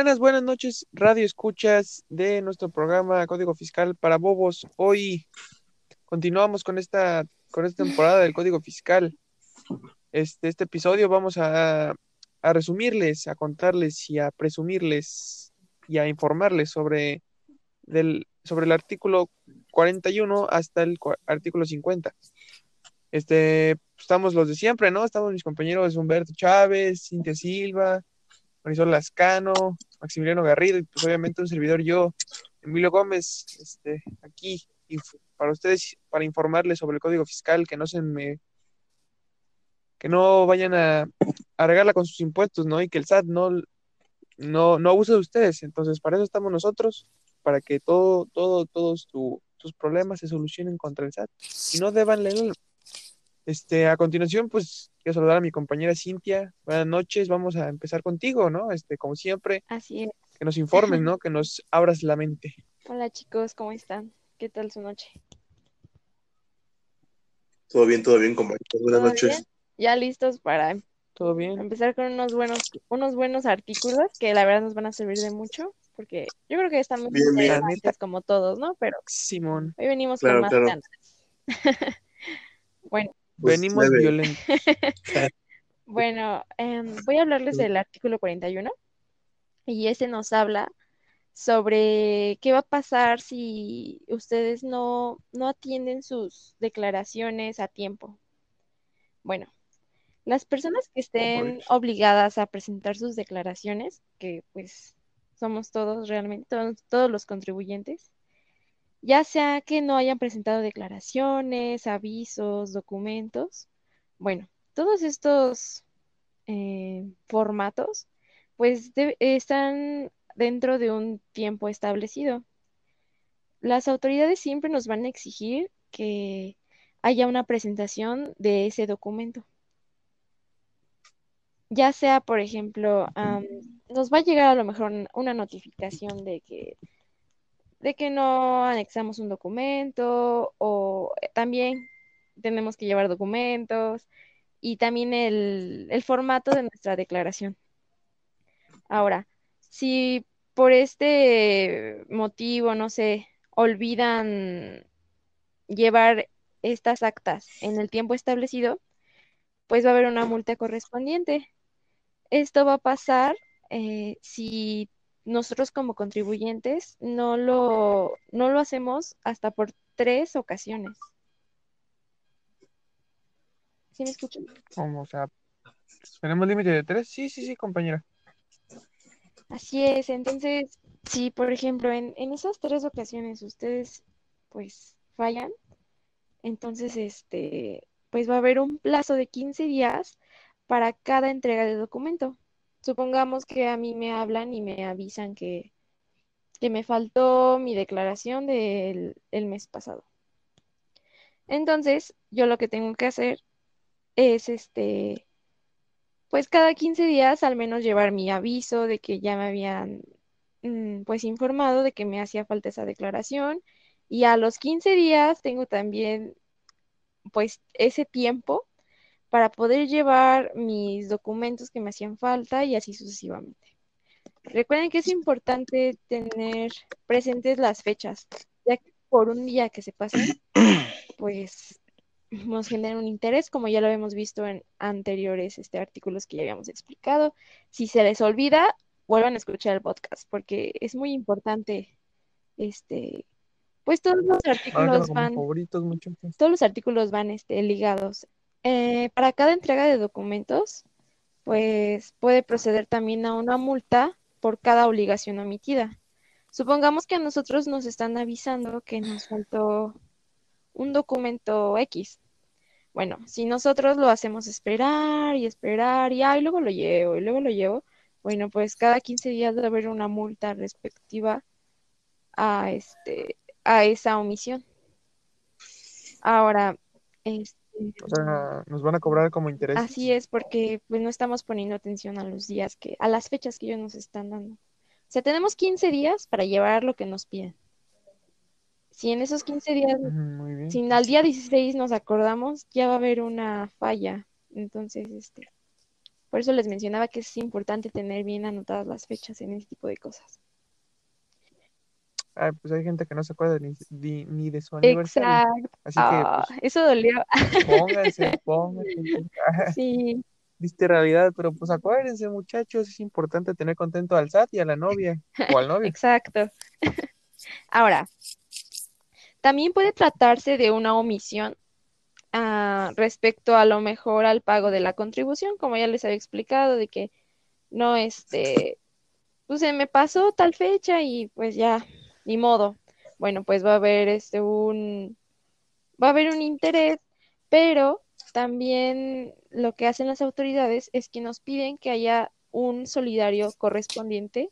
Buenas, buenas noches, radio escuchas de nuestro programa Código Fiscal para Bobos. Hoy continuamos con esta, con esta temporada del Código Fiscal. Este, este episodio vamos a, a resumirles, a contarles y a presumirles y a informarles sobre, del, sobre el artículo 41 hasta el artículo 50. Este, estamos los de siempre, ¿no? Estamos mis compañeros Humberto Chávez, Cintia Silva, Marisol Lascano, Maximiliano Garrido y pues obviamente un servidor yo, Emilio Gómez, este, aquí para ustedes, para informarles sobre el código fiscal, que no se me, que no vayan a, a regarla con sus impuestos, ¿no? Y que el SAT no, no, no abuse de ustedes. Entonces, para eso estamos nosotros, para que todo, todo, todos tu- tus problemas se solucionen contra el SAT y no deban leer. Este, a continuación, pues quiero saludar a mi compañera Cintia. Buenas noches, vamos a empezar contigo, ¿no? Este, como siempre, Así es. que nos informes, ¿no? Que nos abras la mente. Hola chicos, ¿cómo están? ¿Qué tal su noche? Todo bien, todo bien, compañeros. Buenas ¿Todo noches. bien? ¿Ya listos para ¿Todo bien? empezar con unos buenos, unos buenos artículos que la verdad nos van a servir de mucho? Porque yo creo que están muy Bien, interesantes como todos, ¿no? Pero Simón, hoy venimos Claro, con más claro. ganas. Bueno, venimos leve. violentos. bueno, em, voy a hablarles del artículo 41 y ese nos habla sobre qué va a pasar si ustedes no, no atienden sus declaraciones a tiempo. Bueno, las personas que estén obligadas a presentar sus declaraciones, que pues somos todos realmente, todos, todos los contribuyentes, ya sea que no hayan presentado declaraciones, avisos, documentos, bueno, todos estos eh, formatos pues de- están dentro de un tiempo establecido. Las autoridades siempre nos van a exigir que haya una presentación de ese documento. Ya sea, por ejemplo, nos va a llegar a lo mejor un- una notificación de que, de que no anexamos un documento o eh, también tenemos que llevar documentos y también el, el formato de nuestra declaración. Ahora, si por este motivo, no sé, olvidan llevar estas actas en el tiempo establecido, pues va a haber una multa correspondiente. Esto va a pasar eh, si nosotros como contribuyentes no lo, no lo hacemos hasta por tres ocasiones. ¿Sí me escuchan? Como, o sea, ¿tenemos límite de tres? Sí, sí, sí, compañera. Así es, entonces, si por ejemplo en, en esas tres ocasiones ustedes pues fallan, entonces este, pues va a haber un plazo de 15 días para cada entrega de documento. Supongamos que a mí me hablan y me avisan que, que me faltó mi declaración del el mes pasado. Entonces, yo lo que tengo que hacer es este, pues cada 15 días al menos llevar mi aviso de que ya me habían mm, pues informado de que me hacía falta esa declaración y a los 15 días tengo también pues ese tiempo para poder llevar mis documentos que me hacían falta y así sucesivamente. Recuerden que es importante tener presentes las fechas, ya que por un día que se pasen, pues nos genera un interés, como ya lo habíamos visto en anteriores este, artículos que ya habíamos explicado. Si se les olvida, vuelvan a escuchar el podcast, porque es muy importante, este, pues todos los Márcalo artículos van, favoritos, muchachos. todos los artículos van este, ligados. Eh, para cada entrega de documentos, pues puede proceder también a una multa por cada obligación omitida. Supongamos que a nosotros nos están avisando que nos faltó un documento X. Bueno, si nosotros lo hacemos esperar y esperar y ay, luego lo llevo y luego lo llevo, bueno, pues cada 15 días debe haber una multa respectiva a este a esa omisión. Ahora, este, O sea, nos van a cobrar como interés. así es porque pues no estamos poniendo atención a los días que a las fechas que ellos nos están dando. O sea, tenemos 15 días para llevar lo que nos piden. Si en esos 15 días si al día 16 nos acordamos, ya va a haber una falla. Entonces, este, Por eso les mencionaba que es importante tener bien anotadas las fechas en este tipo de cosas. Ah, pues hay gente que no se acuerda ni, ni, ni de su aniversario. Exacto. Así que, pues, eso dolió. pónganse, pónganse. Sí, Viste realidad, pero pues acuérdense, muchachos, es importante tener contento al SAT y a la novia o al novio. exacto. Ahora, también puede tratarse de una omisión ah, respecto a lo mejor al pago de la contribución, como ya les había explicado, de que no, este, pues se me pasó tal fecha y pues ya, ni modo. Bueno, pues va a haber este un, va a haber un interés, pero también lo que hacen las autoridades es que nos piden que haya un solidario correspondiente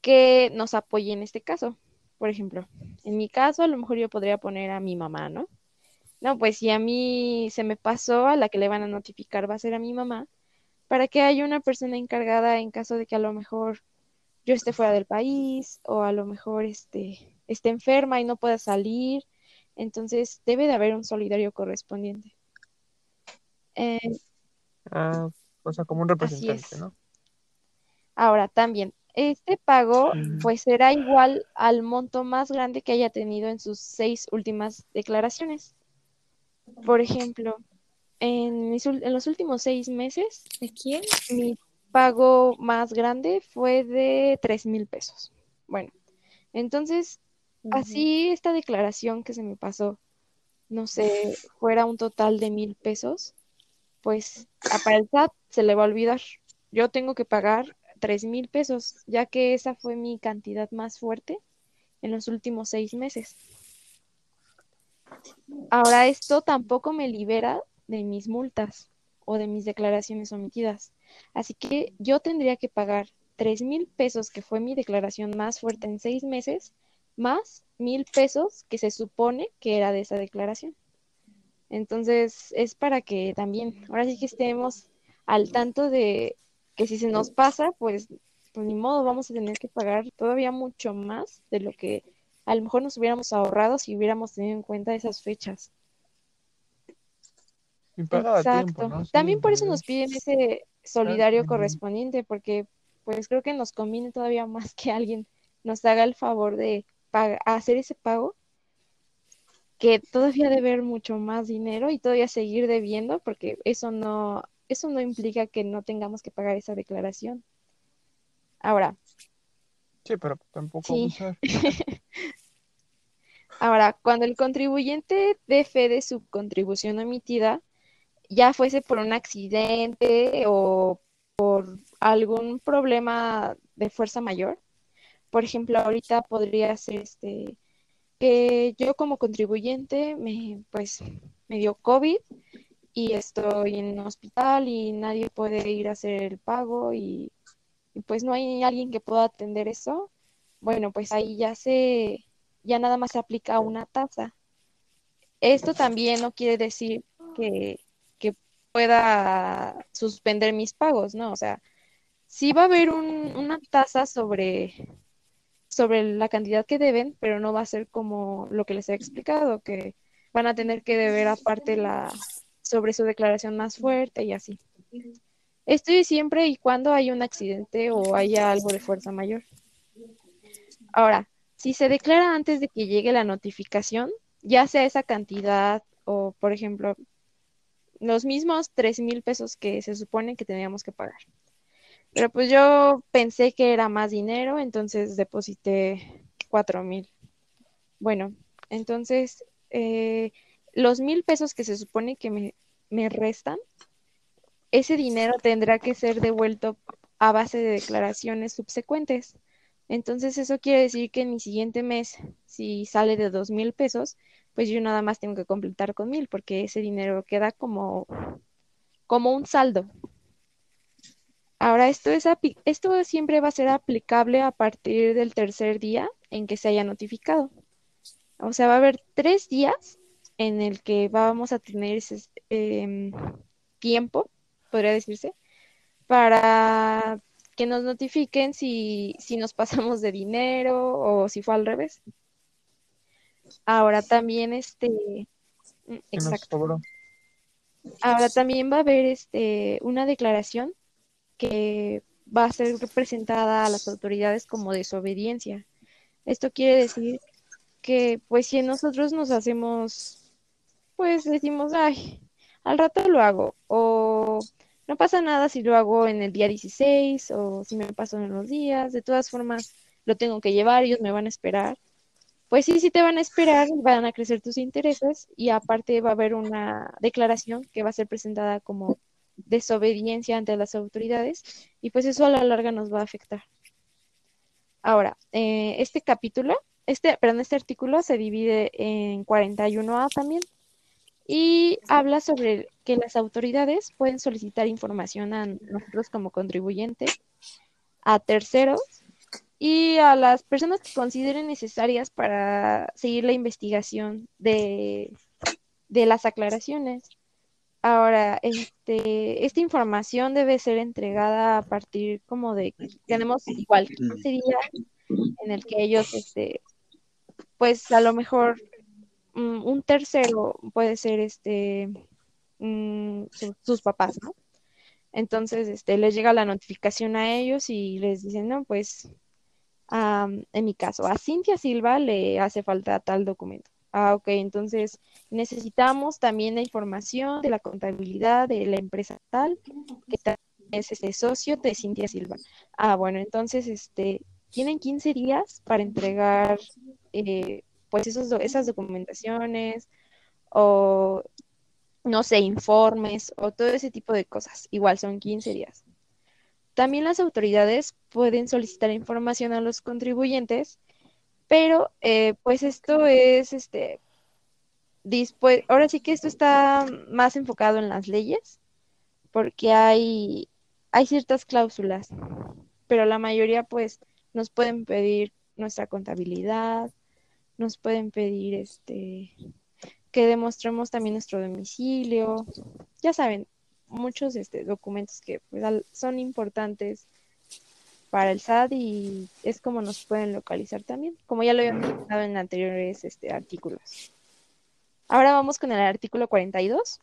que nos apoye en este caso. Por ejemplo, en mi caso, a lo mejor yo podría poner a mi mamá, ¿no? No, pues si a mí se me pasó, a la que le van a notificar va a ser a mi mamá, para que haya una persona encargada en caso de que a lo mejor yo esté fuera del país o a lo mejor este, esté enferma y no pueda salir. Entonces, debe de haber un solidario correspondiente. Eh, Ah, o sea, como un representante, es. ¿no? Ahora, también, este pago Mm. pues será igual al monto más grande que haya tenido en sus seis últimas declaraciones. Por ejemplo, en, mis en los últimos seis meses, ¿De quién? mi pago más grande fue de tres mil pesos. Bueno, entonces, así esta declaración que se me pasó, no sé, fuera un total de mil pesos, pues a para el SAT se le va a olvidar. Yo tengo que pagar tres mil pesos, ya que esa fue mi cantidad más fuerte en los últimos seis meses. Ahora esto tampoco me libera de mis multas o de mis declaraciones omitidas. Así que yo tendría que pagar tres mil pesos, que fue mi declaración más fuerte en seis meses, más mil pesos que se supone que era de esa declaración. Entonces, es para que también, ahora sí que estemos al tanto de que si se nos pasa, pues, pues ni modo, vamos a tener que pagar todavía mucho más de lo que a lo mejor nos hubiéramos ahorrado si hubiéramos tenido en cuenta esas fechas. Y paga a tiempo, Exacto. ¿no? Sí, También por eso nos piden ese solidario correspondiente, porque pues creo que nos conviene todavía más que alguien nos haga el favor de hacer ese pago, que todavía deber mucho más dinero y todavía seguir debiendo, porque eso no, eso no implica que no tengamos que pagar esa declaración. Ahora, Sí, pero tampoco Sí. abusar. Ahora, cuando el contribuyente dé fe de su contribución omitida, ya fuese por un accidente o por algún problema de fuerza mayor, por ejemplo, ahorita podría ser este que yo como contribuyente me pues me dio COVID y estoy en hospital y nadie puede ir a hacer el pago y, y pues no hay alguien que pueda atender eso. Bueno, pues ahí ya se ya nada más se aplica una tasa. Esto también no quiere decir que pueda suspender mis pagos, ¿no? O sea, sí va a haber un- una tasa sobre, sobre la cantidad que deben, pero no va a ser como lo que les he explicado, que van a tener que deber aparte la, sobre su declaración más fuerte y así. Esto es siempre y cuando haya un accidente o haya algo de fuerza mayor. Ahora, si se declara antes de que llegue la notificación, ya sea esa cantidad o, por ejemplo, los mismos tres mil pesos que se supone que teníamos que pagar. Pero pues yo pensé que era más dinero, entonces deposité cuatro mil. Bueno, entonces eh, los mil pesos que se supone que me, me restan, ese dinero tendrá que ser devuelto a base de declaraciones subsecuentes. Entonces eso quiere decir que en mi siguiente mes, si sale de dos mil pesos, pues yo nada más tengo que completar con mil, porque ese dinero queda como, como un saldo. Ahora, esto es esto siempre va a ser aplicable a partir del tercer día en que se haya notificado. O sea, va a haber tres días en el que vamos a tener ese em, tiempo, podría decirse, para que nos notifiquen si, si nos pasamos de dinero o si fue al revés. Ahora también este, mm, exacto. Ahora también va a haber este, una declaración que va a ser presentada a las autoridades como desobediencia. Esto quiere decir que pues si nosotros nos hacemos, pues decimos, ay, al rato lo hago, o no pasa nada si lo hago en el día 16 o si me paso en los días, de todas formas lo tengo que llevar, ellos me van a esperar. Pues sí, sí te van a esperar, van a crecer tus intereses y aparte va a haber una declaración que va a ser presentada como desobediencia ante las autoridades y pues eso a la larga nos va a afectar. Ahora, eh, este capítulo, este, perdón, este artículo se divide en 41A también y habla sobre que las autoridades pueden solicitar información a nosotros como contribuyentes, a terceros y a las personas que consideren necesarias para seguir la investigación de, de las aclaraciones. Ahora, este, esta información debe ser entregada a partir como de, tenemos igual 15 días en el que ellos, este, pues a lo mejor mm, un tercero puede ser este mm, sus papás, ¿no? Entonces, este, les llega la notificación a ellos y les dicen, no, pues, en mi caso, a Cintia Silva le hace falta tal documento. Ah, ok, entonces necesitamos también la información de la contabilidad de la empresa tal, que es este socio de Cintia Silva. Ah, bueno, entonces este, tienen 15 días para entregar eh, pues esos, esas documentaciones o no sé, informes o todo ese tipo de cosas. Igual son 15 días. También las autoridades pueden solicitar información a los contribuyentes pero, eh, pues esto es, este, ahora sí que esto está más enfocado en las leyes, porque hay, hay ciertas cláusulas, pero la mayoría, pues, nos pueden pedir nuestra contabilidad, nos pueden pedir, este, que demostremos también nuestro domicilio, ya saben, muchos este, documentos que pues, son importantes para el SAT y es como nos pueden localizar también, como ya lo había mencionado en anteriores este, artículos. Ahora vamos con el artículo 42.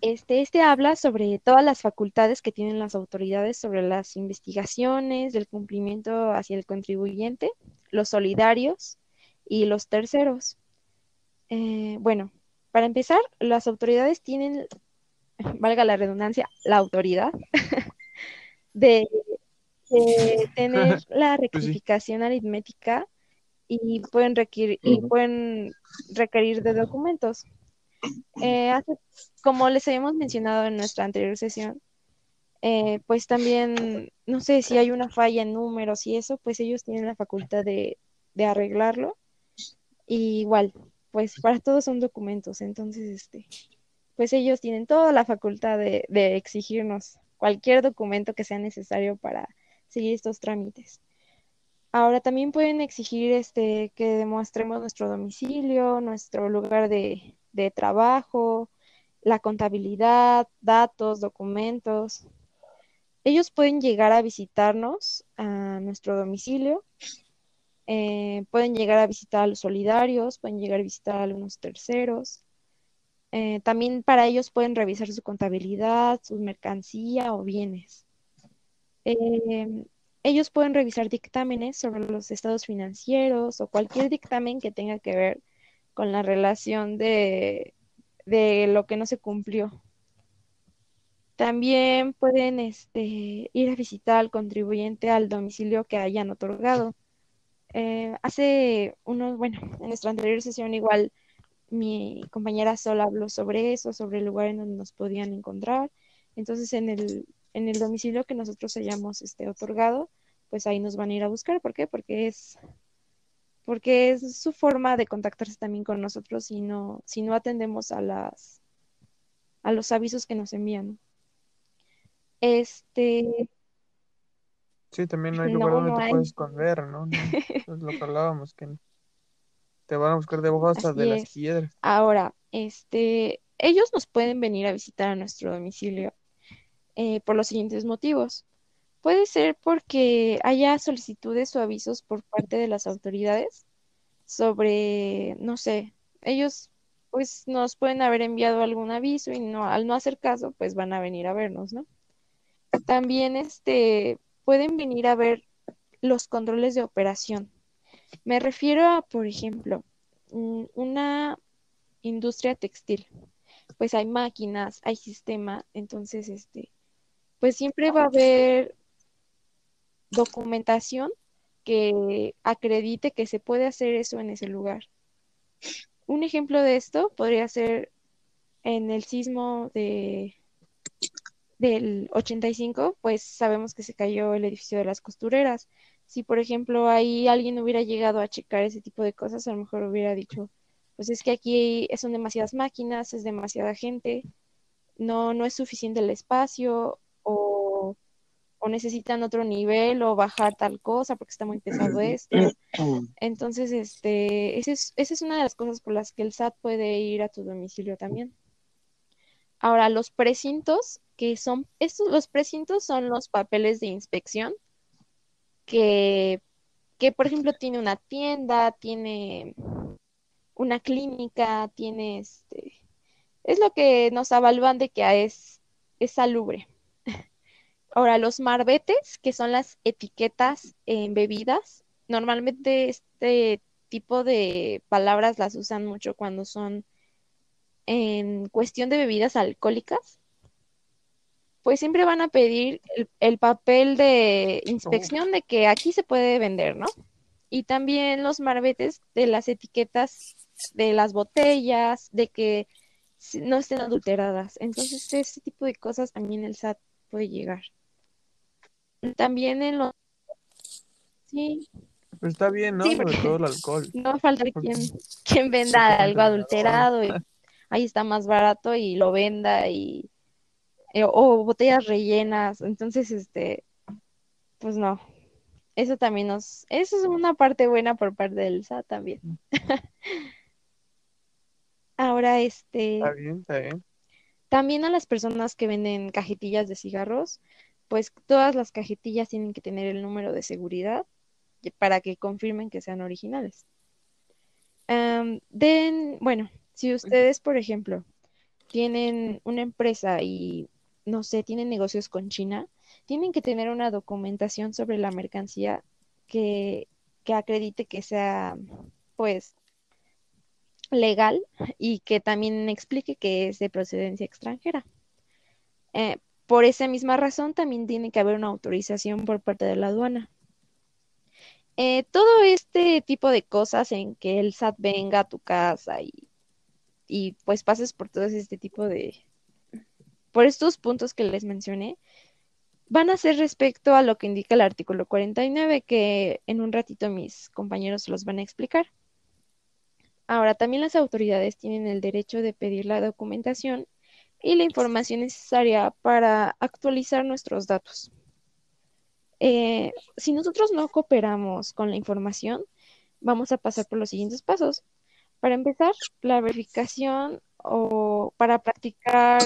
Este, este habla sobre todas las facultades que tienen las autoridades sobre las investigaciones, del cumplimiento hacia el contribuyente, los solidarios y los terceros. Eh, bueno, para empezar, las autoridades tienen, valga la redundancia, la autoridad de tener la pues rectificación aritmética y pueden requerir, y pueden requerir de documentos. Eh, como les habíamos mencionado en nuestra anterior sesión, eh, pues también, no sé si hay una falla en números y eso, pues ellos tienen la facultad de, arreglarlo. Y igual, pues para todos son documentos, entonces, este, pues ellos tienen toda la facultad de, exigirnos cualquier documento que sea necesario para seguir estos trámites. Ahora también pueden exigir este, que demostremos nuestro domicilio, nuestro lugar de, trabajo, la contabilidad, datos, documentos. Ellos pueden llegar a visitarnos a nuestro domicilio, eh, pueden llegar a visitar a los solidarios, pueden llegar a visitar a algunos terceros. Eh, también para ellos pueden revisar su contabilidad, su mercancía o bienes. Em, ellos pueden revisar dictámenes sobre los estados financieros o cualquier dictamen que tenga que ver con la relación de, lo que no se cumplió. También pueden este, ir a visitar al contribuyente al domicilio que hayan otorgado. Eh, hace unos, bueno, en nuestra anterior sesión igual mi compañera Sol habló sobre eso, sobre el lugar en donde nos podían encontrar. Entonces, en el en el domicilio que nosotros hayamos este, otorgado, pues ahí nos van a ir a buscar. ¿Por qué? Porque es, porque es su forma de contactarse también con nosotros si no, si no atendemos a las a los avisos que nos envían. Este Sí, también no hay lugar donde te puedes esconder, ¿no? es lo que hablábamos, que te van a buscar debajo hasta de las piedras. Ahora, este, ellos nos pueden venir a visitar a nuestro domicilio eh, por los siguientes motivos. Puede ser porque haya solicitudes o avisos por parte de las autoridades sobre, no sé, ellos pues nos pueden haber enviado algún aviso y no, al no hacer caso, pues van a venir a vernos, ¿no? También este, pueden venir a ver los controles de operación. Me refiero a, por ejemplo, una industria textil. Pues hay máquinas, hay sistema, entonces este, pues siempre va a haber documentación que acredite que se puede hacer eso en ese lugar. Un ejemplo de esto podría ser en el sismo de del 85, pues sabemos que se cayó el edificio de las costureras. Si, por ejemplo, ahí alguien hubiera llegado a checar ese tipo de cosas, a lo mejor hubiera dicho, pues es que aquí son demasiadas máquinas, es demasiada gente, no, no es suficiente el espacio, o, o necesitan otro nivel, o bajar tal cosa porque está muy pesado esto. Entonces, este, esa es, esa es una de las cosas por las que el SAT puede ir a tu domicilio también. Ahora, los precintos, que son, estos, los precintos son los papeles de inspección que, que, por ejemplo, tiene una tienda, tiene una clínica, tiene este, es lo que nos avalúan de que es, es salubre. Ahora, los marbetes, que son las etiquetas en bebidas, normalmente este tipo de palabras las usan mucho cuando son en cuestión de bebidas alcohólicas, pues siempre van a pedir el, papel de inspección de que aquí se puede vender, ¿no? Y también los marbetes de las etiquetas de las botellas, de que no estén adulteradas. Entonces, ese tipo de cosas también el SAT puede llegar. También en los... Sí. Pues está bien, ¿no? Sobre todo el alcohol. No va a faltar quien, quien venda algo adulterado y ahí está más barato y lo venda y eh, o botellas rellenas, entonces este pues no. Eso también nos eso es una parte buena por parte del SAT también. Ahora este Está bien, está bien. También a las personas que venden cajetillas de cigarros, pues todas las cajetillas tienen que tener el número de seguridad para que confirmen que sean originales. den, bueno, si ustedes, por ejemplo, tienen una empresa y, no sé, tienen negocios con China, tienen que tener una documentación sobre la mercancía que, acredite que sea, pues, legal y que también explique que es de procedencia extranjera. Eh, por esa misma razón, también tiene que haber una autorización por parte de la aduana. Eh, todo este tipo de cosas en que el SAT venga a tu casa y y pues pases por todo este tipo de, por estos puntos que les mencioné, van a ser respecto a lo que indica el artículo 49, que en un ratito mis compañeros los van a explicar. Ahora, también las autoridades tienen el derecho de pedir la documentación y la información necesaria para actualizar nuestros datos. Eh, si nosotros no cooperamos con la información, vamos a pasar por los siguientes pasos. Para empezar, la verificación o para practicar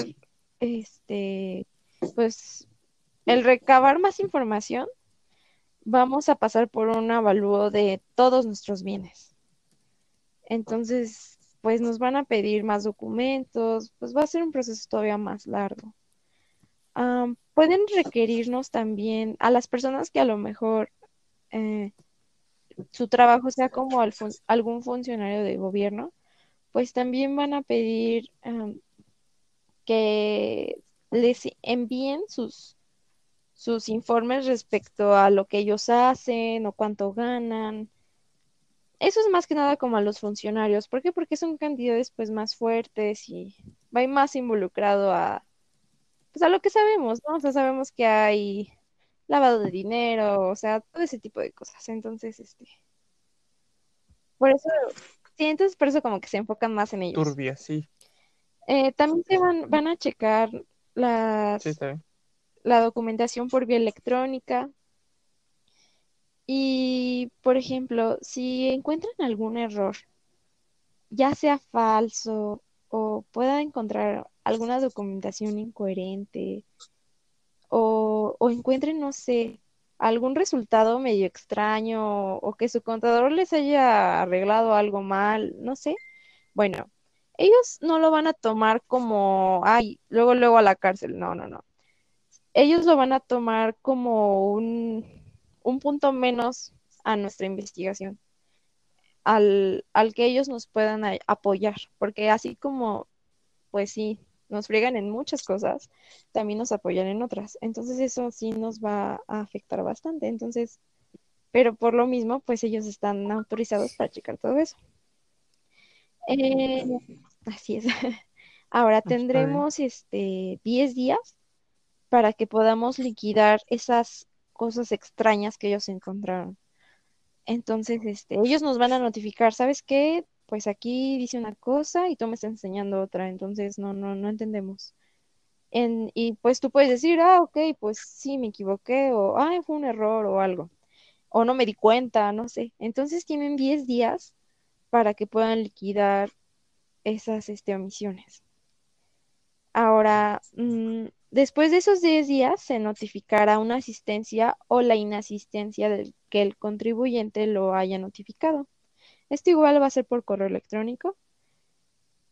este pues el recabar más información, vamos a pasar por un avalúo de todos nuestros bienes. Entonces, pues nos van a pedir más documentos, pues va a ser un proceso todavía más largo. pueden requerirnos también a las personas que a lo mejor eh, su trabajo sea como algún funcionario de gobierno, pues también van a pedir que les envíen sus, sus informes respecto a lo que ellos hacen o cuánto ganan. Eso es más que nada como a los funcionarios. ¿Por qué? Porque son cantidades pues más fuertes y va más involucrado a pues a lo que sabemos, ¿no? O sea, sabemos que hay lavado de dinero, o sea, todo ese tipo de cosas. Entonces, este, por eso, sí, entonces por eso como que se enfocan más en ellos. Turbia, sí. Eh, también se van, van a checar las, la documentación por vía electrónica. Y, por ejemplo, si encuentran algún error, ya sea falso o pueda encontrar alguna documentación incoherente o, o encuentren, no sé, algún resultado medio extraño o que su contador les haya arreglado algo mal, no sé. Bueno, ellos no lo van a tomar como, ay, luego, luego a la cárcel. No, no, no. Ellos lo van a tomar como un, un punto menos a nuestra investigación, al, al que ellos nos puedan apoyar, porque así como, pues sí, nos friegan en muchas cosas, también nos apoyan en otras. Entonces eso sí nos va a afectar bastante. Entonces, pero por lo mismo, pues ellos están autorizados para checar todo eso. Eh, así es. Ahora tendremos este 10 días para que podamos liquidar esas cosas extrañas que ellos encontraron. Entonces, este, ellos nos van a notificar, ¿sabes qué? Pues aquí dice una cosa y tú me estás enseñando otra, entonces no, no, no entendemos. En, y pues tú puedes decir, ah, ok, pues sí, me equivoqué, o ah, fue un error o algo, o no me di cuenta, no sé. Entonces tienen 10 días para que puedan liquidar esas este, omisiones. Ahora, mm, después de esos 10 días se notificará una asistencia o la inasistencia del que el contribuyente lo haya notificado. Esto igual va a ser por correo electrónico.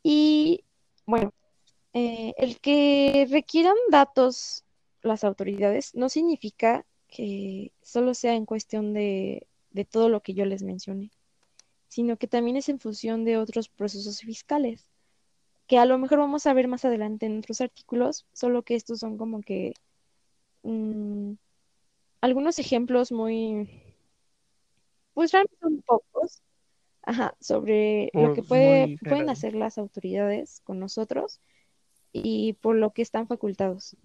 Y bueno, eh, el que requieran datos las autoridades no significa que solo sea en cuestión de, de todo lo que yo les mencioné, sino que también es en función de otros procesos fiscales que a lo mejor vamos a ver más adelante en otros artículos, solo que estos son como que mm, algunos ejemplos muy, pues realmente son pocos, ajá, sobre lo que puede, pueden hacer las autoridades con nosotros y por lo que están facultados.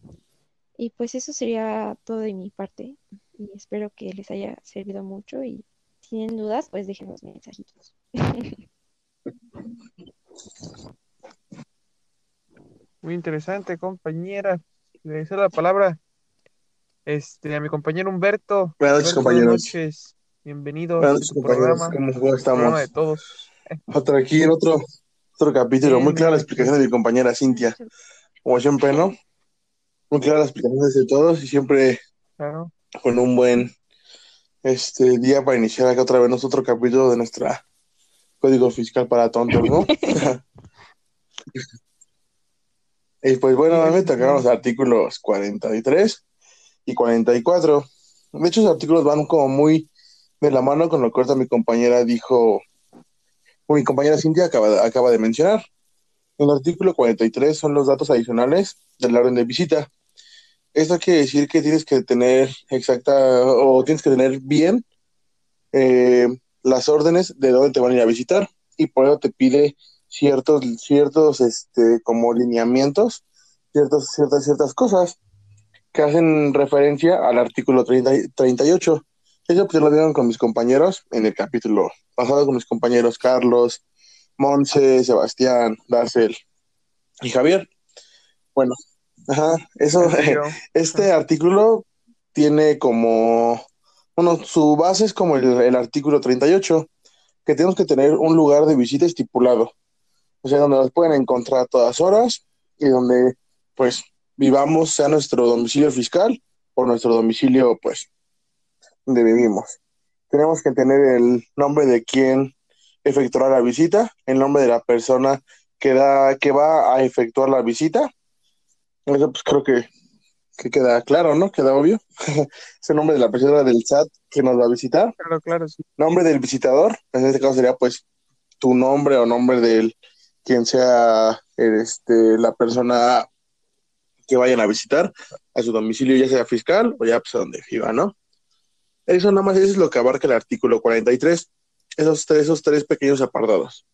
Y pues eso sería todo de mi parte y espero que les haya servido mucho y tienen dudas, pues déjenos mensajitos. Muy interesante, compañera. Le deseo la palabra este, a mi compañero Humberto. Buenas noches, compañeros. Buenas noches. Bienvenidos Buenas noches, compañeros. ¿Cómo estamos? de todos. Otro aquí, en otro, otro capítulo. Muy clara la explicación de mi compañera Cintia. Como siempre, ¿no? Muy clara la explicación de todos y siempre con un buen este día para iniciar acá otra vez otro capítulo de nuestra Código Fiscal para Tontos, ¿no? Y pues bueno, a mí me tocaron los artículos 43 y 44. De hecho, esos artículos van como muy de la mano con lo que ahorita mi compañera dijo, o mi compañera Cintia acaba, acaba de mencionar. En el artículo 43 son los datos adicionales de la orden de visita. Esto quiere decir que tienes que tener exacta o tienes que tener bien eh, las órdenes de dónde te van a ir a visitar y por eso te pide ciertos, ciertos, este, como lineamientos, ciertas, ciertas, ciertas cosas que hacen referencia al artículo 30, 38. Eso pues lo vieron con mis compañeros en el capítulo pasado con mis compañeros Carlos, Monse, Sebastián, Darcel y Javier. Bueno, ajá, eso, este artículo tiene como, bueno, su base es como el, el artículo 38, que tenemos que tener un lugar de visita estipulado o sea, donde nos pueden encontrar a todas horas y donde pues vivamos, sea nuestro domicilio fiscal o nuestro domicilio pues donde vivimos. Tenemos que tener el nombre de quien efectuará la visita, el nombre de la persona que, da, que va a efectuar la visita. Eso pues creo que, que queda claro, ¿no? Queda obvio. es el nombre de la persona del SAT que nos va a visitar. Claro, claro, sí. Nombre del visitador, en este caso sería pues tu nombre o nombre del quien sea este, la persona que vayan a visitar a su domicilio, ya sea fiscal o ya pues a donde viva, ¿no? Eso nada más es lo que abarca el artículo 43, esos tres, esos tres pequeños apartados.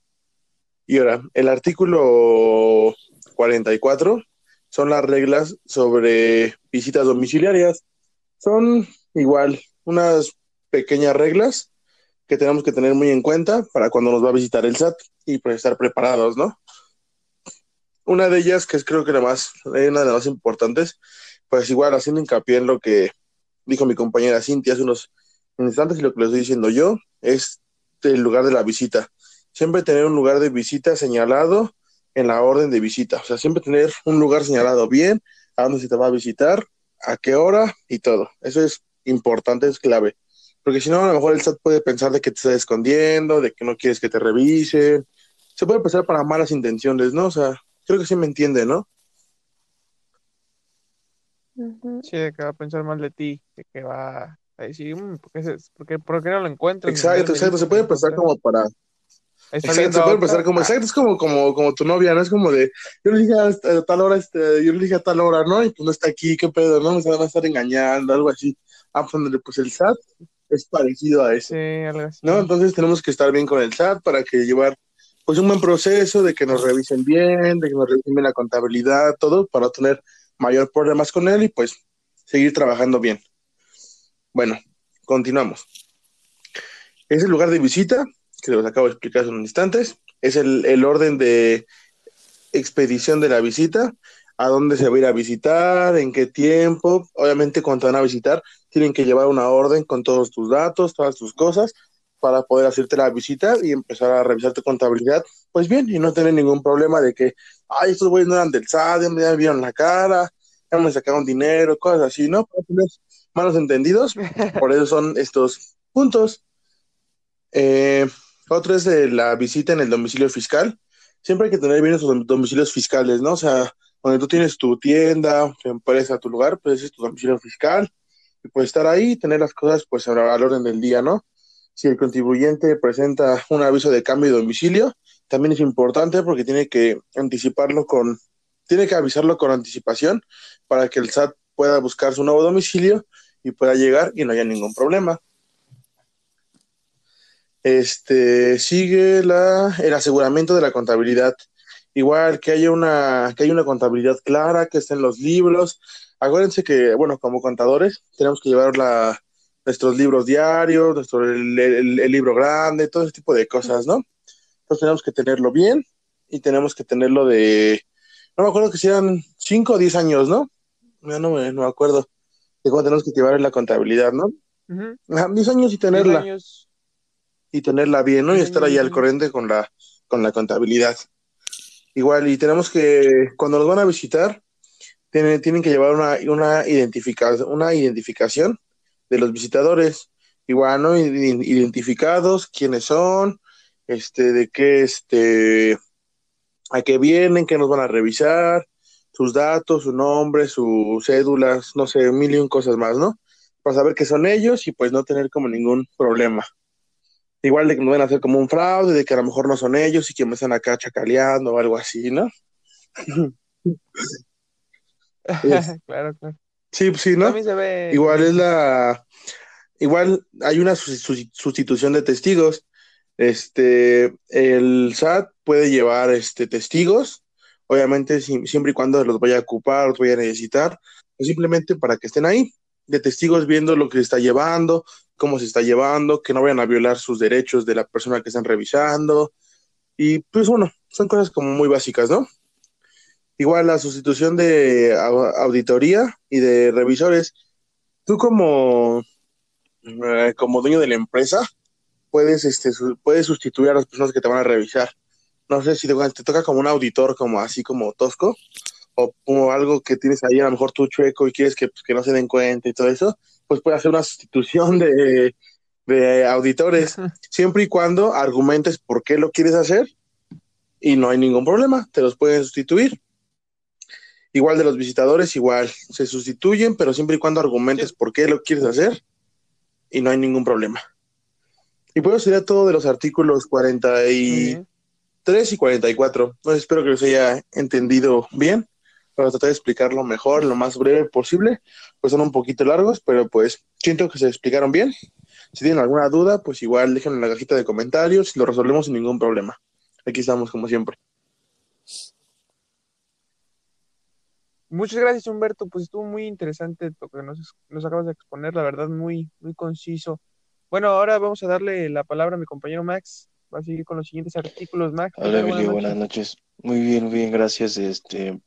Y ahora, el artículo 44 son las reglas sobre visitas domiciliarias. Son igual unas pequeñas reglas que tenemos que tener muy en cuenta para cuando nos va a visitar el SAT y pues estar preparados, ¿no? Una de ellas, que es creo que la más, una de las más importantes, pues igual haciendo hincapié en lo que dijo mi compañera Cintia hace unos instantes y lo que les estoy diciendo yo, es el lugar de la visita. Siempre tener un lugar de visita señalado en la orden de visita. O sea, siempre tener un lugar señalado bien, a dónde se te va a visitar, a qué hora y todo. Eso es importante, es clave. Porque si no, a lo mejor el SAT puede pensar de que te estás escondiendo, de que no quieres que te revisen. O se puede prestar para malas intenciones, ¿no? O sea, creo que sí me entiende, ¿no? Sí, de que va a pensar mal de ti, de que va a decir, mm, ¿por, qué, por, qué, no lo encuentro? Exacto, exacto, se puede prestar como para... Exacto, se puede prestar como, exacto, es como, como, como tu novia, ¿no? Es como de, yo le dije a, tal hora, este, yo le dije a tal hora, ¿no? Y pues no está aquí, ¿qué pedo, no? Me van a estar engañando, algo así. Ah, pues, pues el SAT es parecido a eso. Sí, algo así. ¿No? Entonces tenemos que estar bien con el SAT para que llevar pues un buen proceso de que nos revisen bien, de que nos revisen bien la contabilidad, todo, para no tener mayor problemas con él y pues seguir trabajando bien. Bueno, continuamos. Es el lugar de visita, que los acabo de explicar hace unos instantes, es el, el orden de expedición de la visita, a dónde se va a ir a visitar, en qué tiempo. Obviamente, cuando van a visitar, tienen que llevar una orden con todos tus datos, todas tus cosas, para poder hacerte la visita y empezar a revisar tu contabilidad, pues bien, y no tener ningún problema de que, ay, estos güeyes no eran del SAT, ya me vieron la cara, ya me sacaron dinero, cosas así, ¿no? Para tener malos entendidos, por eso son estos puntos. Eh, otro es de la visita en el domicilio fiscal. Siempre hay que tener bien esos domicilios fiscales, ¿no? O sea, donde tú tienes tu tienda, tu empresa, tu lugar, pues es tu domicilio fiscal. Y puedes estar ahí tener las cosas pues al orden del día, ¿no? si el contribuyente presenta un aviso de cambio de domicilio, también es importante porque tiene que anticiparlo con, tiene que avisarlo con anticipación para que el SAT pueda buscar su nuevo domicilio y pueda llegar y no haya ningún problema. Este sigue la, el aseguramiento de la contabilidad. Igual que haya una, que haya una contabilidad clara, que esté en los libros. Acuérdense que, bueno, como contadores, tenemos que llevar la, nuestros libros diarios, nuestro, el, libro grande, todo ese tipo de cosas, ¿no? Entonces tenemos que tenerlo bien y tenemos que tenerlo de, no me acuerdo que sean 5 o 10 años, ¿no? Ya no me, no me acuerdo de cómo tenemos que llevar la contabilidad, ¿no? 10 años y tenerla. Y tenerla bien, ¿no? Y estar ahí al corriente con la, con la contabilidad. Igual, y tenemos que, cuando nos van a visitar, tienen, tienen que llevar una, una, una identificación de los visitadores, igual, ¿no? Identificados, quiénes son, este, de qué, este, a qué vienen, qué nos van a revisar, sus datos, su nombre, sus cédulas, no sé, mil y un cosas más, ¿no? Para saber que son ellos y pues no tener como ningún problema. Igual de que nos van a hacer como un fraude, de que a lo mejor no son ellos y que me están acá chacaleando o algo así, ¿no? claro, claro. Sí, sí, ¿no? Igual es la. Igual hay una sustitución de testigos. Este, el SAT puede llevar este, testigos, obviamente siempre y cuando los vaya a ocupar, los vaya a necesitar, o simplemente para que estén ahí, de testigos viendo lo que se está llevando, cómo se está llevando, que no vayan a violar sus derechos de la persona que están revisando. Y pues bueno, son cosas como muy básicas, ¿no? Igual la sustitución de auditoría y de revisores. Tú como, eh, como dueño de la empresa puedes, este, puedes sustituir a las personas que te van a revisar. No sé si te, te toca como un auditor, como así como tosco, o como algo que tienes ahí, a lo mejor tú chueco y quieres que, pues, que no se den cuenta y todo eso, pues puede hacer una sustitución de, de auditores, siempre y cuando argumentes por qué lo quieres hacer y no hay ningún problema, te los pueden sustituir. Igual de los visitadores, igual, se sustituyen, pero siempre y cuando argumentes por qué lo quieres hacer y no hay ningún problema. Y pues sería todo de los artículos 43 y 44. Pues espero que los haya entendido bien. Para tratar de explicarlo mejor, lo más breve posible. Pues son un poquito largos, pero pues siento que se explicaron bien. Si tienen alguna duda, pues igual déjenlo en la cajita de comentarios y lo resolvemos sin ningún problema. Aquí estamos como siempre. Muchas gracias, Humberto. Pues estuvo muy interesante lo que nos, nos acabas de exponer, la verdad, muy, muy conciso. Bueno, ahora vamos a darle la palabra a mi compañero Max. Va a seguir con los siguientes artículos. Max. Hola, Emilio, buenas noches. Muy bien, muy bien, gracias. Este,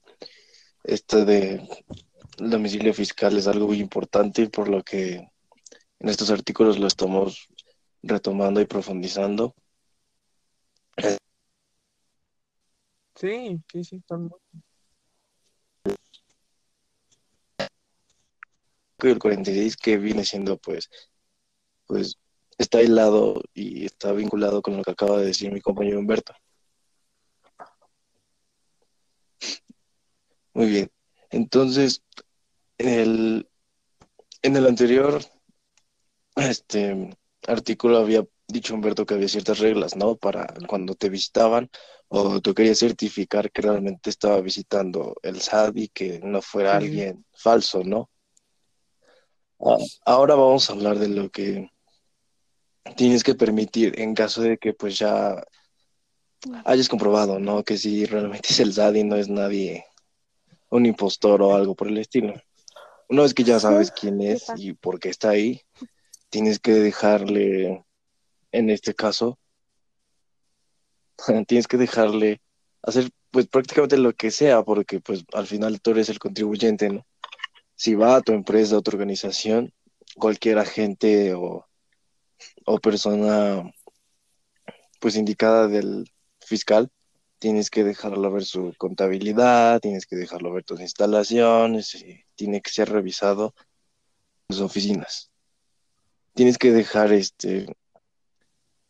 esto de domicilio fiscal es algo muy importante, por lo que en estos artículos lo estamos retomando y profundizando. Sí, sí, sí, son el 46 que viene siendo pues pues está aislado y está vinculado con lo que acaba de decir mi compañero Humberto. Muy bien. Entonces, en el, en el anterior este artículo había dicho Humberto que había ciertas reglas, ¿no? Para cuando te visitaban o tú querías certificar que realmente estaba visitando el SAT y que no fuera Sí. alguien falso, ¿no? Ah, Ahora vamos a hablar de lo que tienes que permitir en caso de que pues ya hayas comprobado, ¿no? Que si realmente es el SAT y no es nadie, un impostor o algo por el estilo. Una vez que ya sabes quién ¿Qué es y por qué está ahí, tienes que dejarle, en este caso, tienes que dejarle hacer pues prácticamente lo que sea, porque pues al final tú eres el contribuyente, ¿no? Si va a tu empresa, a tu organización, cualquier agente o, o persona pues indicada del fiscal, tienes que dejarlo ver su contabilidad, tienes que dejarlo ver tus instalaciones, y tiene que ser revisado tus oficinas. Tienes que dejar este,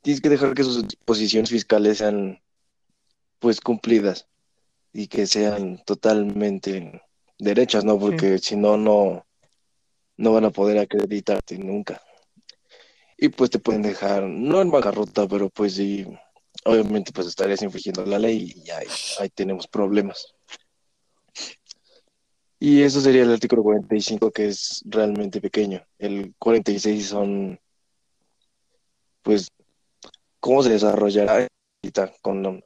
tienes que dejar que sus posiciones fiscales sean pues cumplidas y que sean totalmente derechas, ¿no? Porque si no, no, no van a poder acreditarte nunca. Y pues te pueden dejar, no en bancarrota, pero pues sí, obviamente pues estarías infringiendo la ley y ahí, ahí tenemos problemas. Y eso sería el artículo 45, que es realmente pequeño. El 46 son, pues, cómo se desarrollará con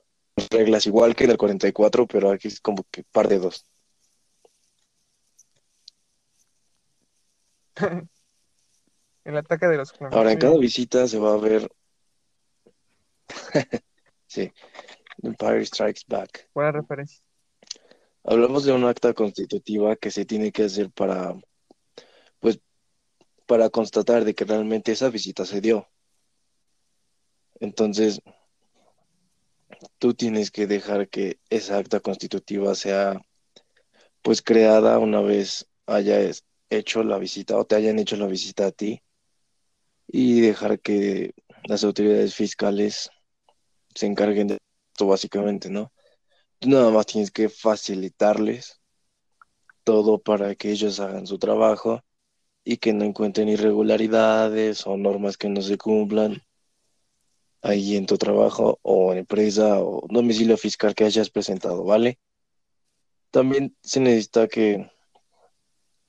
reglas igual que en el 44, pero aquí es como que par de dos. El ataque de los. Ahora, en cada visita se va a ver, sí, Empire Strikes Back. Buena referencia. Hablamos de un acta constitutiva que se tiene que hacer para, pues, para constatar de que realmente esa visita se dio. Entonces, tú tienes que dejar que esa acta constitutiva sea, pues, creada una vez hayas hecho la visita o te hayan hecho la visita a ti y dejar que las autoridades fiscales se encarguen de esto básicamente, ¿no? Tú nada más tienes que facilitarles todo para que ellos hagan su trabajo y que no encuentren irregularidades o normas que no se cumplan ahí en tu trabajo o en empresa o domicilio fiscal que hayas presentado, ¿vale? También se necesita que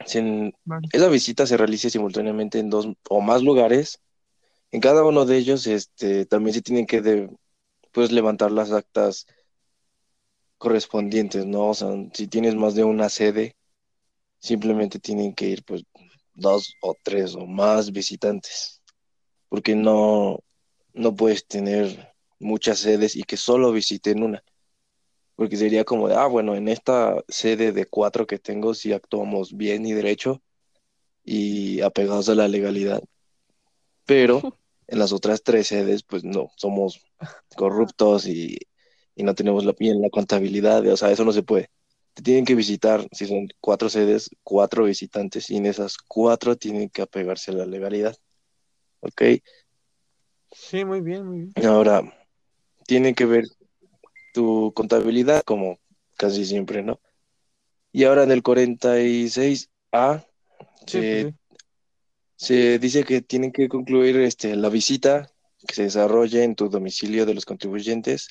se- Vale. esa visita se realice simultáneamente en dos o más lugares. En cada uno de ellos, este, también se tienen que de- pues levantar las actas correspondientes, ¿no? O sea, si tienes más de una sede, simplemente tienen que ir pues dos o tres o más visitantes, porque no, no puedes tener muchas sedes y que solo visiten una, porque sería como de, ah, bueno, en esta sede de cuatro que tengo sí actuamos bien y derecho y apegados a la legalidad, pero en las otras tres sedes pues no, somos corruptos y, y no tenemos la, bien la contabilidad, o sea, eso no se puede. Te tienen que visitar, si son cuatro sedes, cuatro visitantes, y en esas cuatro tienen que apegarse a la legalidad. ¿Ok? Sí, muy bien, muy bien. Ahora, tiene que ver tu contabilidad, como casi siempre, ¿no? Y ahora en el 46A Sí, se, pues, sí. Se dice que tienen que concluir este, la visita que se desarrolle en tu domicilio de los contribuyentes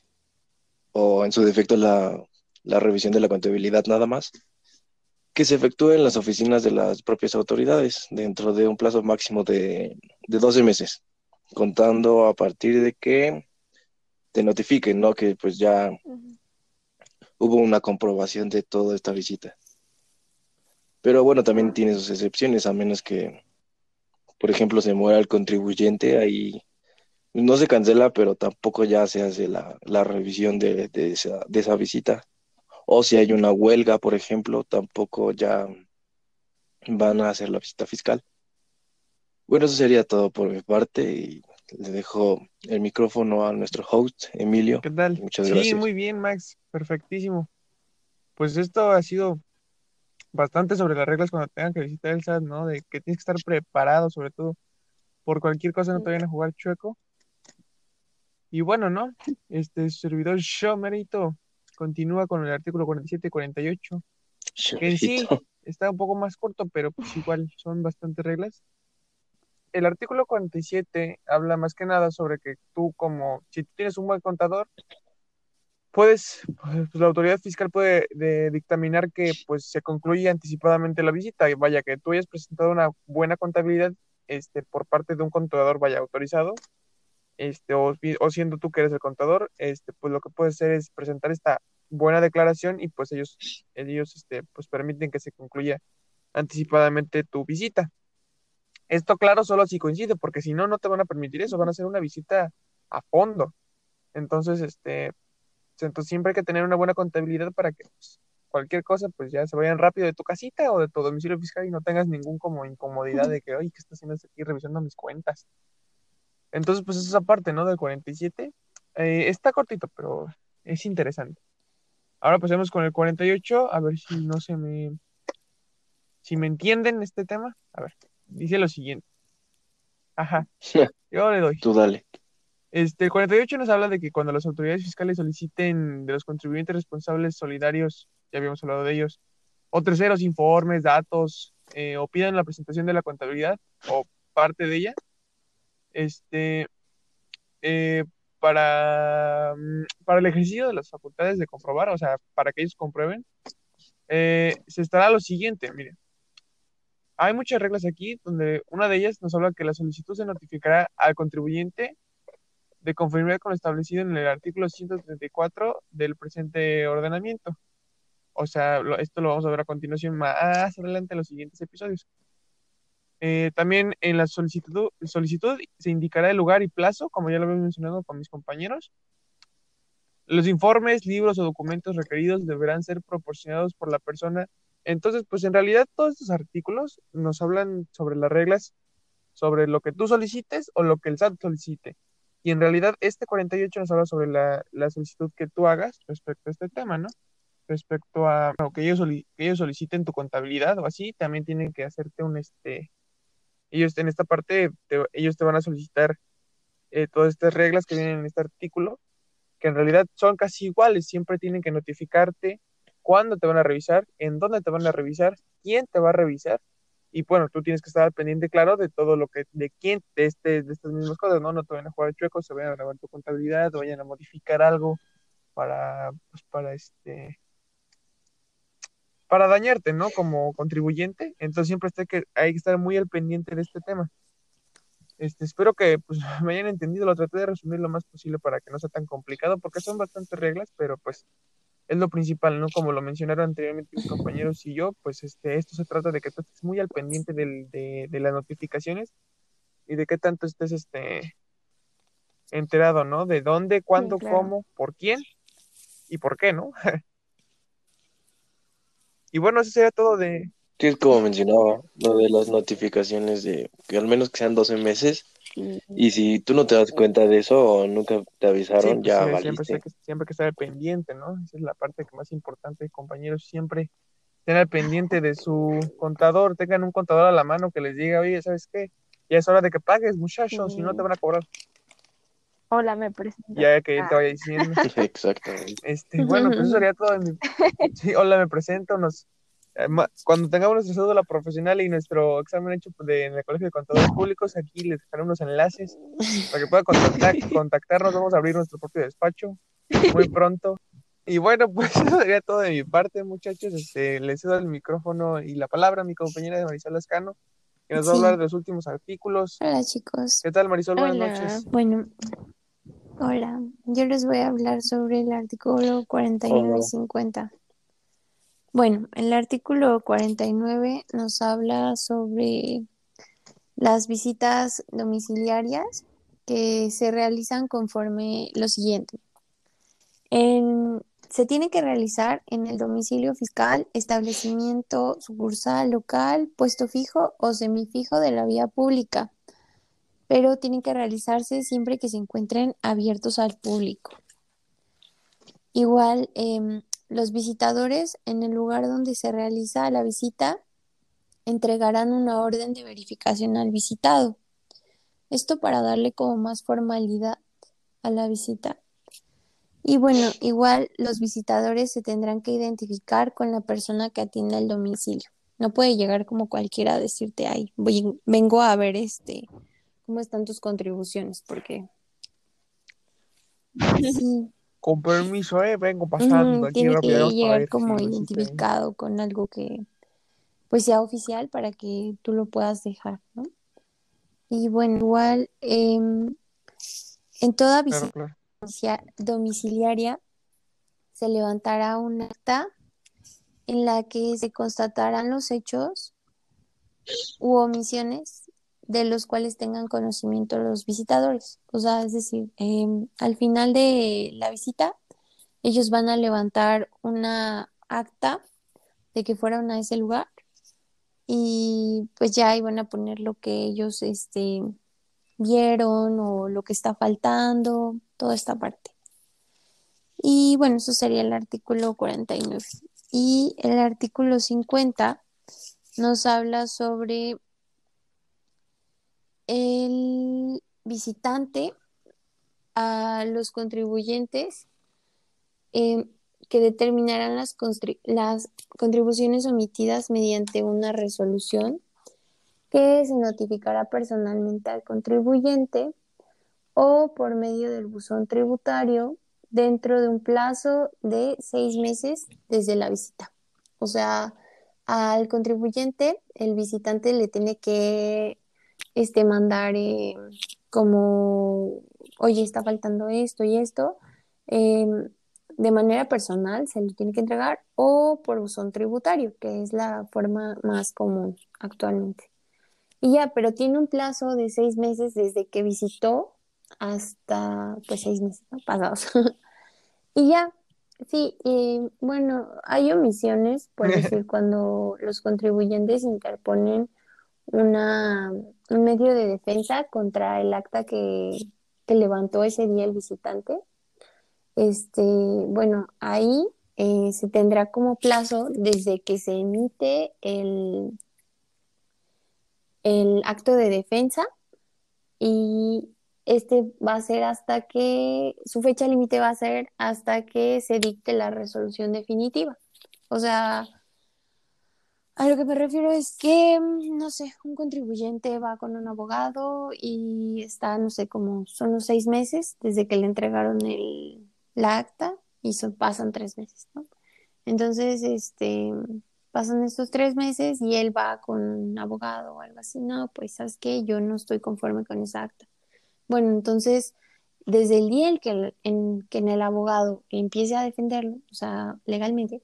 o en su defecto la, la revisión de la contabilidad nada más, que se efectúe en las oficinas de las propias autoridades dentro de un plazo máximo de, de 12 meses, contando a partir de que te notifiquen, ¿no? Que pues ya hubo una comprobación de toda esta visita. Pero bueno, también tiene sus excepciones, a menos que, por ejemplo, se muera el contribuyente, ahí no se cancela, pero tampoco ya se hace la, la revisión de, de esa, de esa visita. O si hay una huelga, por ejemplo, tampoco ya van a hacer la visita fiscal. Bueno, eso sería todo por mi parte y le dejo el micrófono a nuestro host, Emilio. ¿Qué tal? Muchas sí, gracias. muy bien, Max. Perfectísimo. Pues esto ha sido bastante sobre las reglas cuando tengan que visitar el SAT, ¿no? De que tienes que estar preparado, sobre todo, por cualquier cosa no te vayan a jugar chueco. Y bueno, ¿no? Este servidor Show Merito continúa con el artículo 47 y 48. que en sí está un poco más corto, pero pues igual son bastantes reglas. El artículo 47 habla más que nada sobre que tú como, si tú tienes un buen contador, puedes, pues la autoridad fiscal puede de, dictaminar que pues se concluye anticipadamente la visita y vaya que tú hayas presentado una buena contabilidad este, por parte de un contador vaya autorizado, este, o, o siendo tú que eres el contador, este, pues lo que puedes hacer es presentar esta buena declaración y pues ellos, ellos este, pues permiten que se concluya anticipadamente tu visita. Esto claro solo si coincide, porque si no, no te van a permitir eso, van a hacer una visita a fondo. Entonces, este, entonces siempre hay que tener una buena contabilidad para que pues, cualquier cosa, pues ya se vayan rápido de tu casita o de tu domicilio fiscal y no tengas ningún como incomodidad de que, oye, ¿qué está haciendo este aquí revisando mis cuentas? Entonces, pues esa parte, ¿no? Del 47. Eh, está cortito, pero es interesante. Ahora pasemos con el 48, a ver si no se me... Si me entienden este tema. A ver, dice lo siguiente. Ajá. Yo le doy. Tú dale. Este, el 48 nos habla de que cuando las autoridades fiscales soliciten de los contribuyentes responsables solidarios, ya habíamos hablado de ellos, o terceros informes, datos, eh, o pidan la presentación de la contabilidad o parte de ella, este, eh, para, mm, para el ejercicio de las facultades de comprobar, o sea, para que ellos comprueben, eh, se estará lo siguiente, miren. Hay muchas reglas aquí donde una de ellas nos habla que la solicitud se notificará al contribuyente de conformidad con lo establecido en el artículo 134 del presente ordenamiento. O sea, esto lo vamos a ver a continuación más adelante en los siguientes episodios. Eh, también en la solicitud, solicitud se indicará el lugar y plazo, como ya lo había mencionado con mis compañeros. Los informes, libros o documentos requeridos deberán ser proporcionados por la persona. Entonces, pues en realidad todos estos artículos nos hablan sobre las reglas, sobre lo que tú solicites o lo que el SAT solicite. Y en realidad este 48 nos habla sobre la, la solicitud que tú hagas respecto a este tema, ¿no? Respecto a que, ellos que ellos soliciten tu contabilidad o así, también tienen que hacerte un, este, ellos en esta parte, ellos te van a solicitar eh, todas estas reglas que vienen en este artículo, que en realidad son casi iguales, siempre tienen que notificarte cuándo te van a revisar, en dónde te van a revisar, quién te va a revisar, y bueno, tú tienes que estar al pendiente, claro, de todo lo que, de quién, de, este, de estas mismas cosas, ¿no? No te vayan a jugar chueco, se vayan a grabar tu contabilidad, o vayan a modificar algo para, pues, para este, para dañarte, ¿no? Como contribuyente. Entonces siempre está que, hay que estar muy al pendiente de este tema. Este, espero que pues, me hayan entendido, lo traté de resumir lo más posible para que no sea tan complicado, porque son bastantes reglas, pero pues es lo principal, ¿no? Como lo mencionaron anteriormente mis compañeros y yo, pues este, esto se trata de que tú estés muy al pendiente del, de, de, las notificaciones y de qué tanto estés este, enterado, ¿no? De dónde, cuándo, cómo, por quién y por qué, ¿no? Y bueno, eso sería todo de... Sí, es como mencionaba, lo de las notificaciones de que al menos que sean 12 meses. Y si tú no te das cuenta de eso o nunca te avisaron, ya pues, siempre, que, siempre que estar pendiente, ¿no? Esa es la parte que más importante, compañeros, siempre tener pendiente de su contador, tengan un contador a la mano que les diga, oye, ¿sabes qué? Ya es hora de que pagues, muchachos, si no te van a cobrar. Hola, me presento. Ya que él te vaya diciendo. Exactamente. Este, bueno, pues eso sería todo. En mi... Sí, hola, me presento. Nos... Eh, cuando tengamos nuestro cédula profesional y nuestro examen hecho de, en el Colegio de Contadores Públicos, aquí les dejaré unos enlaces para que puedan contactar, contactarnos. Vamos a abrir nuestro propio despacho muy pronto. Y bueno, pues eso sería todo de mi parte, muchachos. Este, les cedo el micrófono y la palabra a mi compañera de Marisol Lascano, que nos va a hablar de los últimos artículos. Hola, chicos. ¿Qué tal, Marisol? Buenas noches. Bueno, Hola, yo les voy a hablar sobre el artículo 49 y 50. Bueno, el artículo 49 nos habla sobre las visitas domiciliarias que se realizan conforme lo siguiente. se tiene que realizar en el domicilio fiscal, establecimiento sucursal local, puesto fijo o semifijo de la vía pública pero tienen que realizarse siempre que se encuentren abiertos al público. Igual, em, los visitadores en el lugar donde se realiza la visita entregarán una orden de verificación al visitado. Esto para darle como más formalidad a la visita. Y bueno, igual los visitadores se tendrán que identificar con la persona que atiende el domicilio. No puede llegar como cualquiera a decirte, ay, voy, vengo a ver este, cómo están tus contribuciones, porque sí, Con permiso, eh, vengo pasando aquí tiene que llegar como si identificado con algo que pues sea oficial para que tú lo puedas dejar, ¿no? Y bueno, igual em, en toda visita claro. domiciliaria se levantará un acta en la que se constatarán los hechos u omisiones de los cuales tengan conocimiento los visitadores. O sea, es decir, em, al final de la visita, ellos van a levantar una acta de que fueron a ese lugar y pues ya van a poner lo que ellos este, vieron o lo que está faltando, toda esta parte. Y bueno, eso sería el artículo 49. Y el artículo 50 nos habla sobre el visitante a los contribuyentes eh, que determinarán las, las contribuciones omitidas mediante una resolución que se notificará personalmente al contribuyente o por medio del buzón tributario dentro de un plazo de seis meses desde la visita. O sea, al contribuyente, el visitante le tiene que este, mandar eh, como, oye, está faltando esto y esto, eh, de manera personal se le tiene que entregar o por buzón tributario, que es la forma más común actualmente. Y ya, pero tiene un plazo de seis meses desde que visitó hasta, pues, seis meses, ¿no? Pasados. Y ya, sí, eh, bueno, hay omisiones, por decir, cuando los contribuyentes interponen una, un medio de defensa contra el acta que, que levantó ese día el visitante. Este, bueno, ahí eh, se tendrá como plazo desde que se emite el, el acto de defensa y este va a ser hasta que, su fecha límite va a ser hasta que se dicte la resolución definitiva. O sea, a lo que me refiero es que, mm, no sé, un contribuyente va con un abogado y está, no sé, como son los seis meses desde que le entregaron el, la acta y son, pasan tres meses, ¿no? Entonces, este, pasan estos tres meses y él va con un abogado o algo así, no, pues, ¿sabes qué? Yo no estoy conforme con esa acta. Bueno, entonces, desde el día en que que el abogado empiece a defenderlo, o sea, legalmente,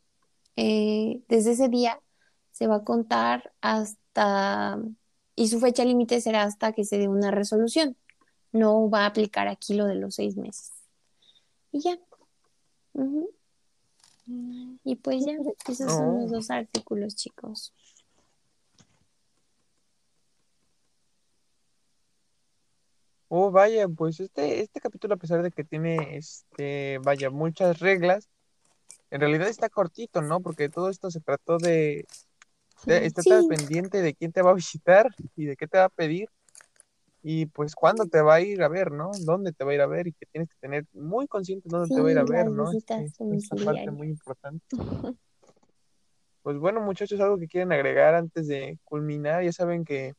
eh, desde ese día se va a contar hasta, y su fecha límite será hasta que se dé una resolución. No va a aplicar aquí lo de los seis meses. Y ya. Ujú. Y pues ya, esos son los Oh. dos artículos, chicos. Oh, vaya, pues este, este capítulo, a pesar de que tiene, este, vaya, muchas reglas, en realidad está cortito, ¿no? Porque todo esto se trató de, estar Sí, pendiente de quién te va a visitar y de qué te va a pedir y pues cuándo te va a ir a ver, ¿no? Dónde te va a ir a ver y que tienes que tener muy consciente dónde te va a ir a sí, ver, ¿no? Este, esta parte muy importante. Pues bueno, muchachos, algo que quieren agregar antes de culminar, ya saben que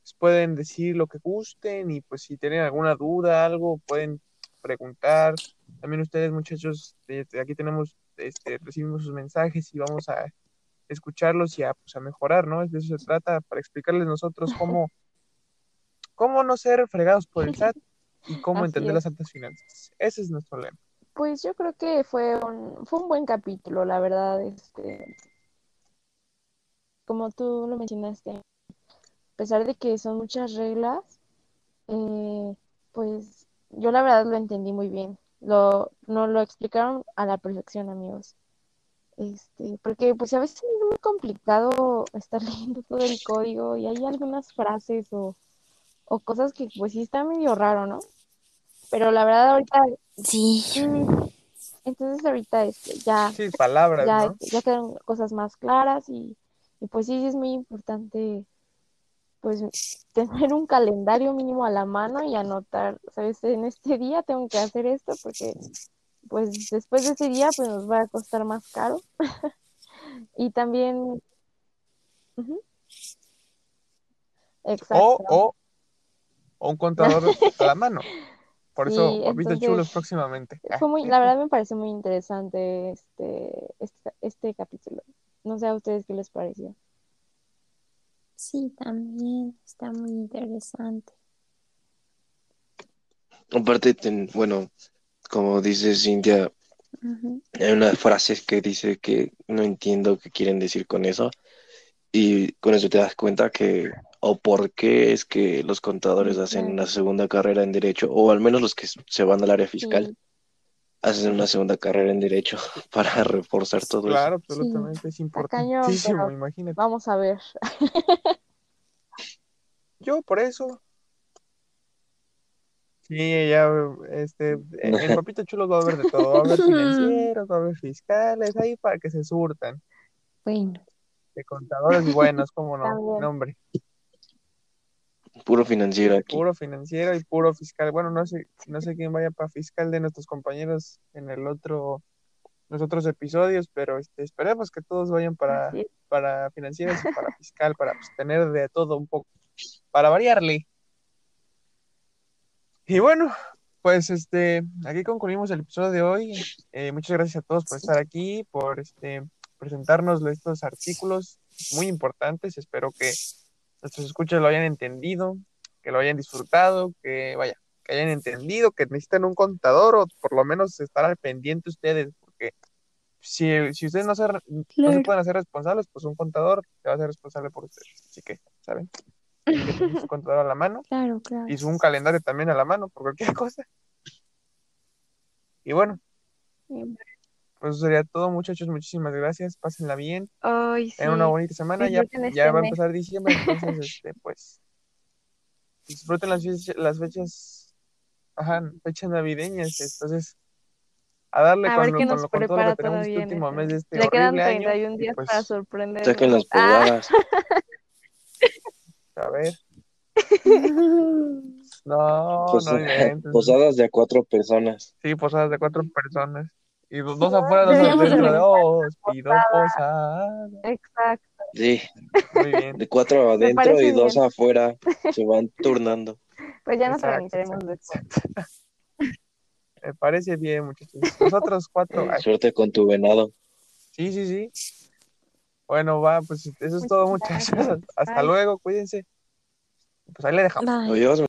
pues, pueden decir lo que gusten y pues si tienen alguna duda, algo, pueden preguntar. También ustedes, muchachos, desde aquí tenemos, este, recibimos sus mensajes y vamos a escucharlos y a, pues, a mejorar, ¿no? De eso se trata, para explicarles nosotros cómo, cómo no ser fregados por el SAT y cómo Así entender es. las altas finanzas. Ese es nuestro lema. Pues yo creo que fue un, fue un buen capítulo, la verdad, este, como tú lo mencionaste, a pesar de que son muchas reglas, eh, pues yo la verdad lo entendí muy bien. Lo, nos lo explicaron a la perfección, amigos. Este, porque pues a veces es muy complicado estar leyendo todo el código y hay algunas frases o, o cosas que pues sí está medio raro, ¿no? Pero la verdad ahorita, Sí. mm, entonces ahorita este, ya, Sí, palabras, ya, ¿no? ya quedan cosas más claras y, y pues sí, sí es muy importante pues tener un calendario mínimo a la mano y anotar, ¿sabes? En este día tengo que hacer esto porque pues después de ese día pues nos va a costar más caro. y también... Exacto. O, o, o un contador a la mano. Por eso, Sí, entonces, chulos próximamente. Ah, Fue muy, la verdad me parece muy interesante este, este, este capítulo. No sé a ustedes qué les pareció. Sí, también está muy interesante. Aparte, ten- bueno, como dice Cintia, hay una frase que dice que no entiendo qué quieren decir con eso. Y con eso te das cuenta que, o por qué es que los contadores hacen claro. una segunda carrera en derecho, o al menos los que se van al área fiscal Sí, hacen una segunda carrera en derecho para reforzar todo eso. Claro, absolutamente, es cañón, importantísimo, pero imagínate. vamos a ver. Yo por eso. Sí, ya, este, en el papito chulo va a haber de todo, va a haber financieros, va a haber fiscales, ahí para que se surtan, Bueno, de contadores buenos, cómo no, También. no, hombre, Puro financiero aquí. puro financiero y puro fiscal. Bueno, no sé, no sé quién vaya para fiscal de nuestros compañeros en el otro, los otros episodios, pero este, esperemos que todos vayan para, para financieros y para fiscal, para pues, tener de todo un poco, para variarle. Y bueno, pues este, aquí concluimos el episodio de hoy. Eh, muchas gracias a todos por estar aquí, por este, presentarnos estos artículos muy importantes. Espero que nuestros escuchas lo hayan entendido, que lo hayan disfrutado, que vaya, que hayan entendido que necesitan un contador o por lo menos estar al pendiente ustedes, porque si, si ustedes no se, no se pueden hacer responsables, pues un contador se va a hacer responsable por ustedes. Así que, ¿saben? Que su contador a la mano claro, claro. y su un calendario también a la mano por cualquier cosa. Y bueno, pues eso sería todo, muchachos. Muchísimas gracias. Pásenla bien. Ay, sí. Tengan una bonita semana. Ya, ya este va a empezar diciembre, entonces, este, pues, disfruten las, las fechas, ajá, fechas navideñas. Entonces, a darle A con, ver lo- con, nos lo- con todo lo que tenemos este último este mes de este Le quedan horrible año. 31 Y días pues, para sorprender. Saquen las Ah. a ver. No, no Posa- inventes. posadas de a cuatro personas. Sí, posadas de cuatro personas. Y dos, dos afuera, dos adentro de organizar os pido posada. Exacto. Sí, Muy bien. de cuatro adentro y dos bien. afuera. Se van turnando. Pues ya nos Exacto, organizaremos exacto. después. Me parece bien, muchachos. Nosotros cuatro. Suerte con tu venado. sí, sí, sí. Bueno, va, pues eso es todo, muchachos. gracias. Hasta Bye. luego, cuídense. Pues ahí le dejamos. Bye. Adiós,